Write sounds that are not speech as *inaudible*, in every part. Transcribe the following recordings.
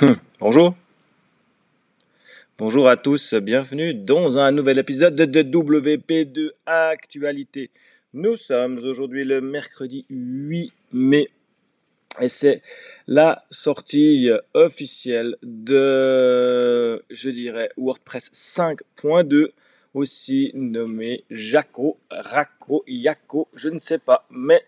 Hum, bonjour. Bonjour à tous, bienvenue dans un nouvel épisode de WP2 Actualité. Nous sommes aujourd'hui le mercredi 8 mai et c'est la sortie officielle de, je dirais, WordPress 5.2, aussi nommé Jaco, Raco, Yako, je ne sais pas, mais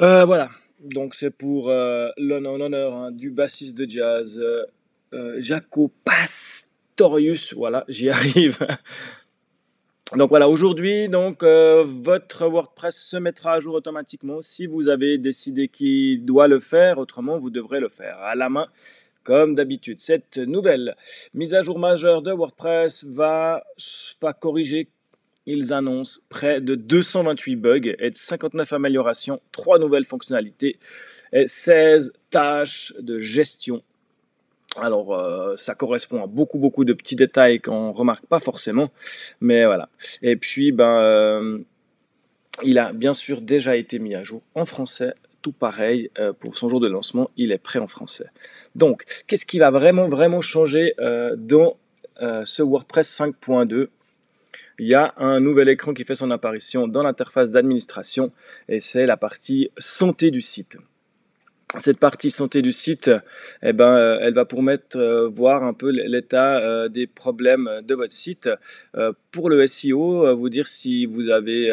euh, voilà. Donc c'est pour euh, l'honneur hein, du bassiste de jazz, euh, euh, Jaco Pastorius, voilà, j'y *laughs* arrive. Donc voilà, aujourd'hui, donc votre WordPress se mettra à jour automatiquement si vous avez décidé qu'il doit le faire. Autrement, vous devrez le faire à la main, comme d'habitude. Cette nouvelle mise à jour majeure de WordPress va, va corriger. Ils annoncent près de 228 bugs et de 59 améliorations, 3 nouvelles fonctionnalités et 16 tâches de gestion alors, euh, ça correspond à beaucoup, beaucoup de petits détails qu'on remarque pas forcément, mais voilà. Et puis, ben, euh, il a bien sûr déjà été mis à jour en français. Tout pareil euh, pour son jour de lancement, il est prêt en français. Donc, qu'est-ce qui va vraiment, vraiment changer dans ce WordPress 5.2 il y a un nouvel écran qui fait son apparition dans l'interface d'administration et c'est la partie santé du site cette partie santé du site, eh ben, euh, elle va permettre euh, voir un peu l'état euh, des problèmes de votre site. Euh, pour le SEO, vous dire si vous avez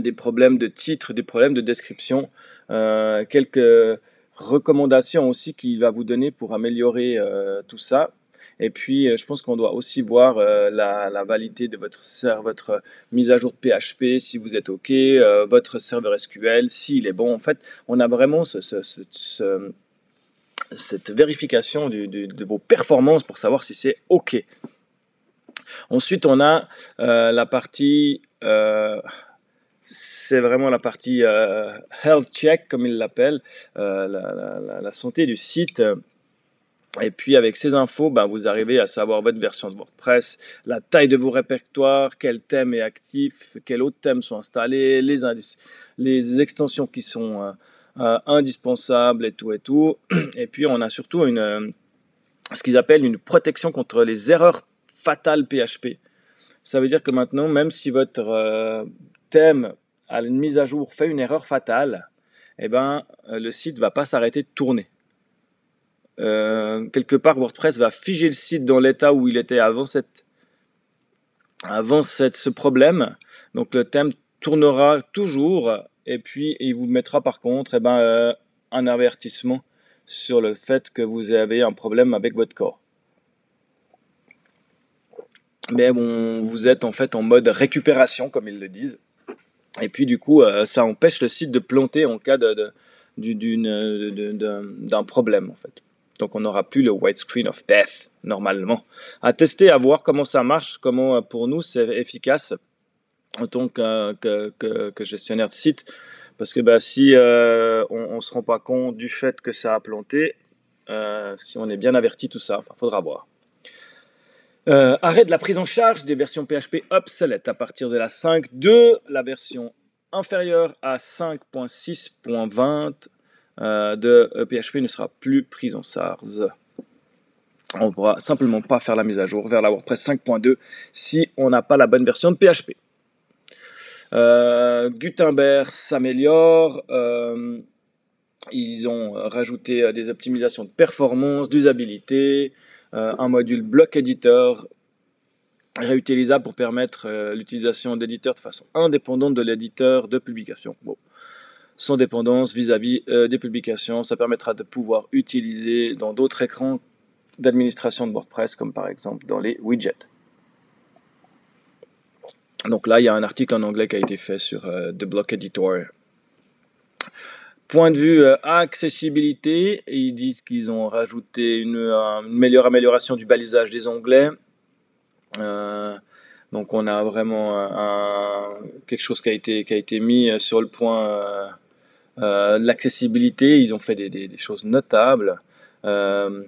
des problèmes de titre, des problèmes de description, quelques recommandations aussi qu'il va vous donner pour améliorer tout ça. Et puis, euh, je pense qu'on doit aussi voir euh, la, validité de votre, votre mise à jour de PHP, si vous êtes OK, euh, votre serveur SQL, s'il est bon. En fait, on a vraiment ce- ce- ce- ce- cette vérification de vos performances pour savoir si c'est OK. Ensuite, on a euh, la partie, euh, c'est vraiment la partie euh, health check, comme ils l'appellent, euh, la, la- la- la santé du site. Et puis avec ces infos, ben, vous arrivez à savoir votre version de WordPress, la taille de vos répertoires, quel thème est actif, quels autres thèmes sont installés, les, extensions qui sont euh, euh, indispensables et tout et tout. Et puis on a surtout une, euh, ce qu'ils appellent une protection contre les erreurs fatales PHP. Ça veut dire que maintenant, même si votre thème à une mise à jour fait une erreur fatale, eh ben, le site va pas s'arrêter de tourner. Euh, quelque part, WordPress va figer le site dans l'état où il était avant, cette, avant cette, ce problème. Donc le thème tournera toujours et puis il vous mettra par contre eh ben, euh, un avertissement sur le fait que vous avez un problème avec votre corps. Mais bon, vous êtes en fait en mode récupération, comme ils le disent. Et puis du coup, euh, ça empêche le site de planter en cas de, de- de- de- d'un d'un problème en fait. Donc on n'aura plus le white screen of death normalement. À tester, à voir comment ça marche, comment euh, pour nous c'est efficace en tant que, gestionnaire de site. Parce que bah, si euh, on ne se rend pas compte du fait que ça a planté, euh, si on est bien averti, tout ça, il faudra voir. Arrêt de la prise en charge des versions PHP obsolètes à partir de la 5.2, la version inférieure à 5.6.20 euh, de euh, PHP ne sera plus prise en charge. On ne pourra simplement pas faire la mise à jour vers la WordPress 5.2 si on n'a pas la bonne version de PHP. Euh, Gutenberg s'améliore. euh, ils ont rajouté euh, des optimisations de performance, d'usabilité, euh, un module block editor réutilisable pour permettre euh, l'utilisation d'éditeurs de façon indépendante de l'éditeur de publication. Sans dépendance vis-à-vis euh, des publications, ça permettra de pouvoir utiliser dans d'autres écrans d'administration de WordPress, comme par exemple dans les widgets. Donc là, il y a un article en anglais qui a été fait sur euh, The Block Editor. Point de vue euh, accessibilité, ils disent qu'ils ont rajouté une, meilleure amélioration du balisage des onglets. Euh, donc on a vraiment quelque chose qui a été, qui a été mis sur le point euh, l'accessibilité. Ils ont fait des, choses notables. Euh,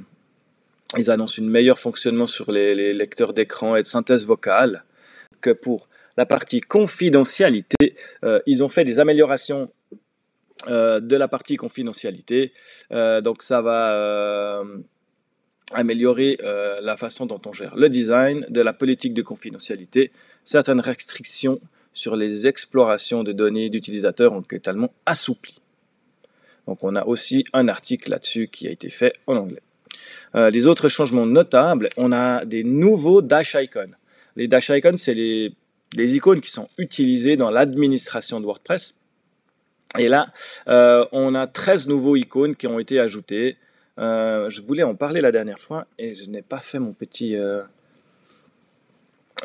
ils annoncent une meilleure fonctionnement sur les, lecteurs d'écran et de synthèse vocale. Que pour la partie confidentialité, euh, ils ont fait des améliorations de la partie confidentialité. donc ça va améliorer la façon dont on gère le design, de la politique de confidentialité, certaines restrictions sur les explorations de données d'utilisateurs ont été tellement assouplies. Donc on a aussi un article là-dessus qui a été fait en anglais. Euh, les autres changements notables, on a des nouveaux dash icons. Les dash icons, c'est les, icônes qui sont utilisées dans l'administration de WordPress. Et là, euh, on a 13 nouveaux icônes qui ont été ajoutées. Euh, je voulais en parler la dernière fois et je n'ai pas fait mon petit,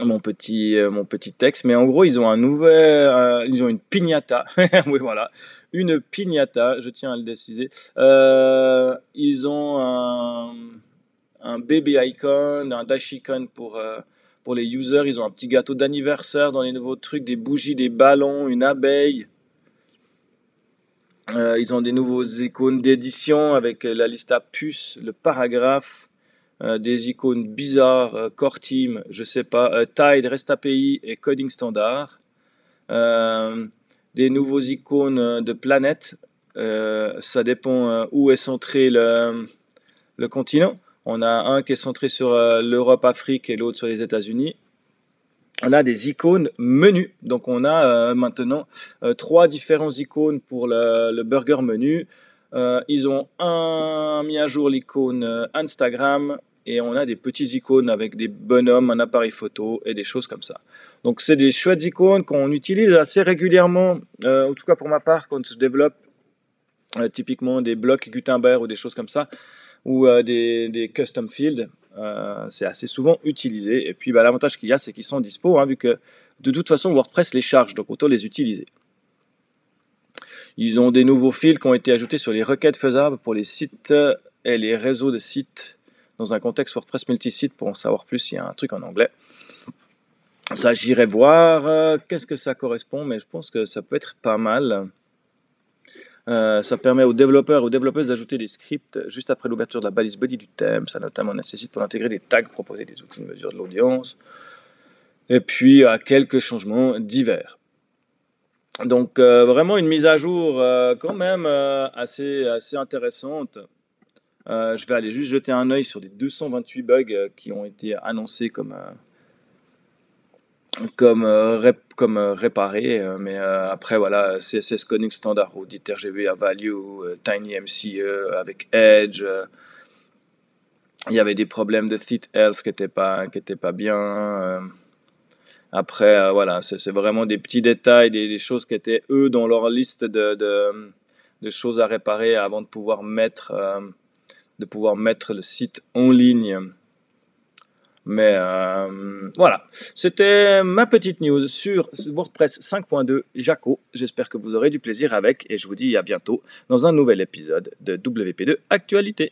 mon petit, euh, mon petit texte. Mais en gros, ils ont un nouvel, euh, ils ont une piñata. *laughs* oui, voilà, une piñata. Je tiens à le décider. Euh, ils ont un, un baby icon, un dash icon pour pour les users. Ils ont un petit gâteau d'anniversaire dans les nouveaux trucs, des bougies, des ballons, une abeille. ils ont des nouveaux icônes d'édition avec la liste à puces, le paragraphe. Euh, des icônes bizarres, euh, Core Team, je sais pas, euh, Tide, REST API et Coding Standard. des nouveaux icônes de planète, ça dépend où est centré le, le, continent. On a un qui est centré sur l'Europe, Afrique et l'autre sur les États-Unis. On a des icônes menus. Donc on a maintenant trois différents icônes pour le, burger menu. Ils ont mis à jour l'icône Instagram et on a des petits icônes avec des bonhommes, un appareil photo et des choses comme ça. Donc c'est des chouettes icônes qu'on utilise assez régulièrement, euh, en tout cas pour ma part quand je développe typiquement des blocs Gutenberg ou des choses comme ça, ou des, custom fields. c'est assez souvent utilisé. Et puis bah, l'avantage qu'il y a, c'est qu'ils sont dispo, hein, vu que de toute façon WordPress les charge, donc autant les utiliser. Ils ont des nouveaux fils qui ont été ajoutés sur les requêtes faisables pour les sites et les réseaux de sites dans un contexte WordPress multisite pour en savoir plus. Il y a un truc en anglais. Ça, j'irai voir euh, qu'est-ce que ça correspond, mais je pense que ça peut être pas mal. Euh, ça permet aux développeurs et aux développeuses d'ajouter des scripts juste après l'ouverture de la balise body du thème. Ça notamment nécessite pour intégrer des tags, proposer des outils de mesure de l'audience. Et puis à quelques changements divers. Donc euh, vraiment une mise à jour quand même assez, assez intéressante. Je vais aller juste jeter un œil sur les 228 bugs qui ont été annoncés comme, comme, comme réparés. mais après, voilà, CSS Connect Standard, Audit RGB à Value, TinyMCE avec Edge. il y avait des problèmes de Thit Else qui n'étaient pas, pas bien. Après, euh, voilà, c'est vraiment des petits détails, des, choses qui étaient eux dans leur liste de, de, choses à réparer avant de pouvoir mettre, euh, de pouvoir mettre le site en ligne. Mais euh, voilà, c'était ma petite news sur WordPress 5.2 Jaco. J'espère que vous aurez du plaisir avec et je vous dis à bientôt dans un nouvel épisode de WP2 Actualité.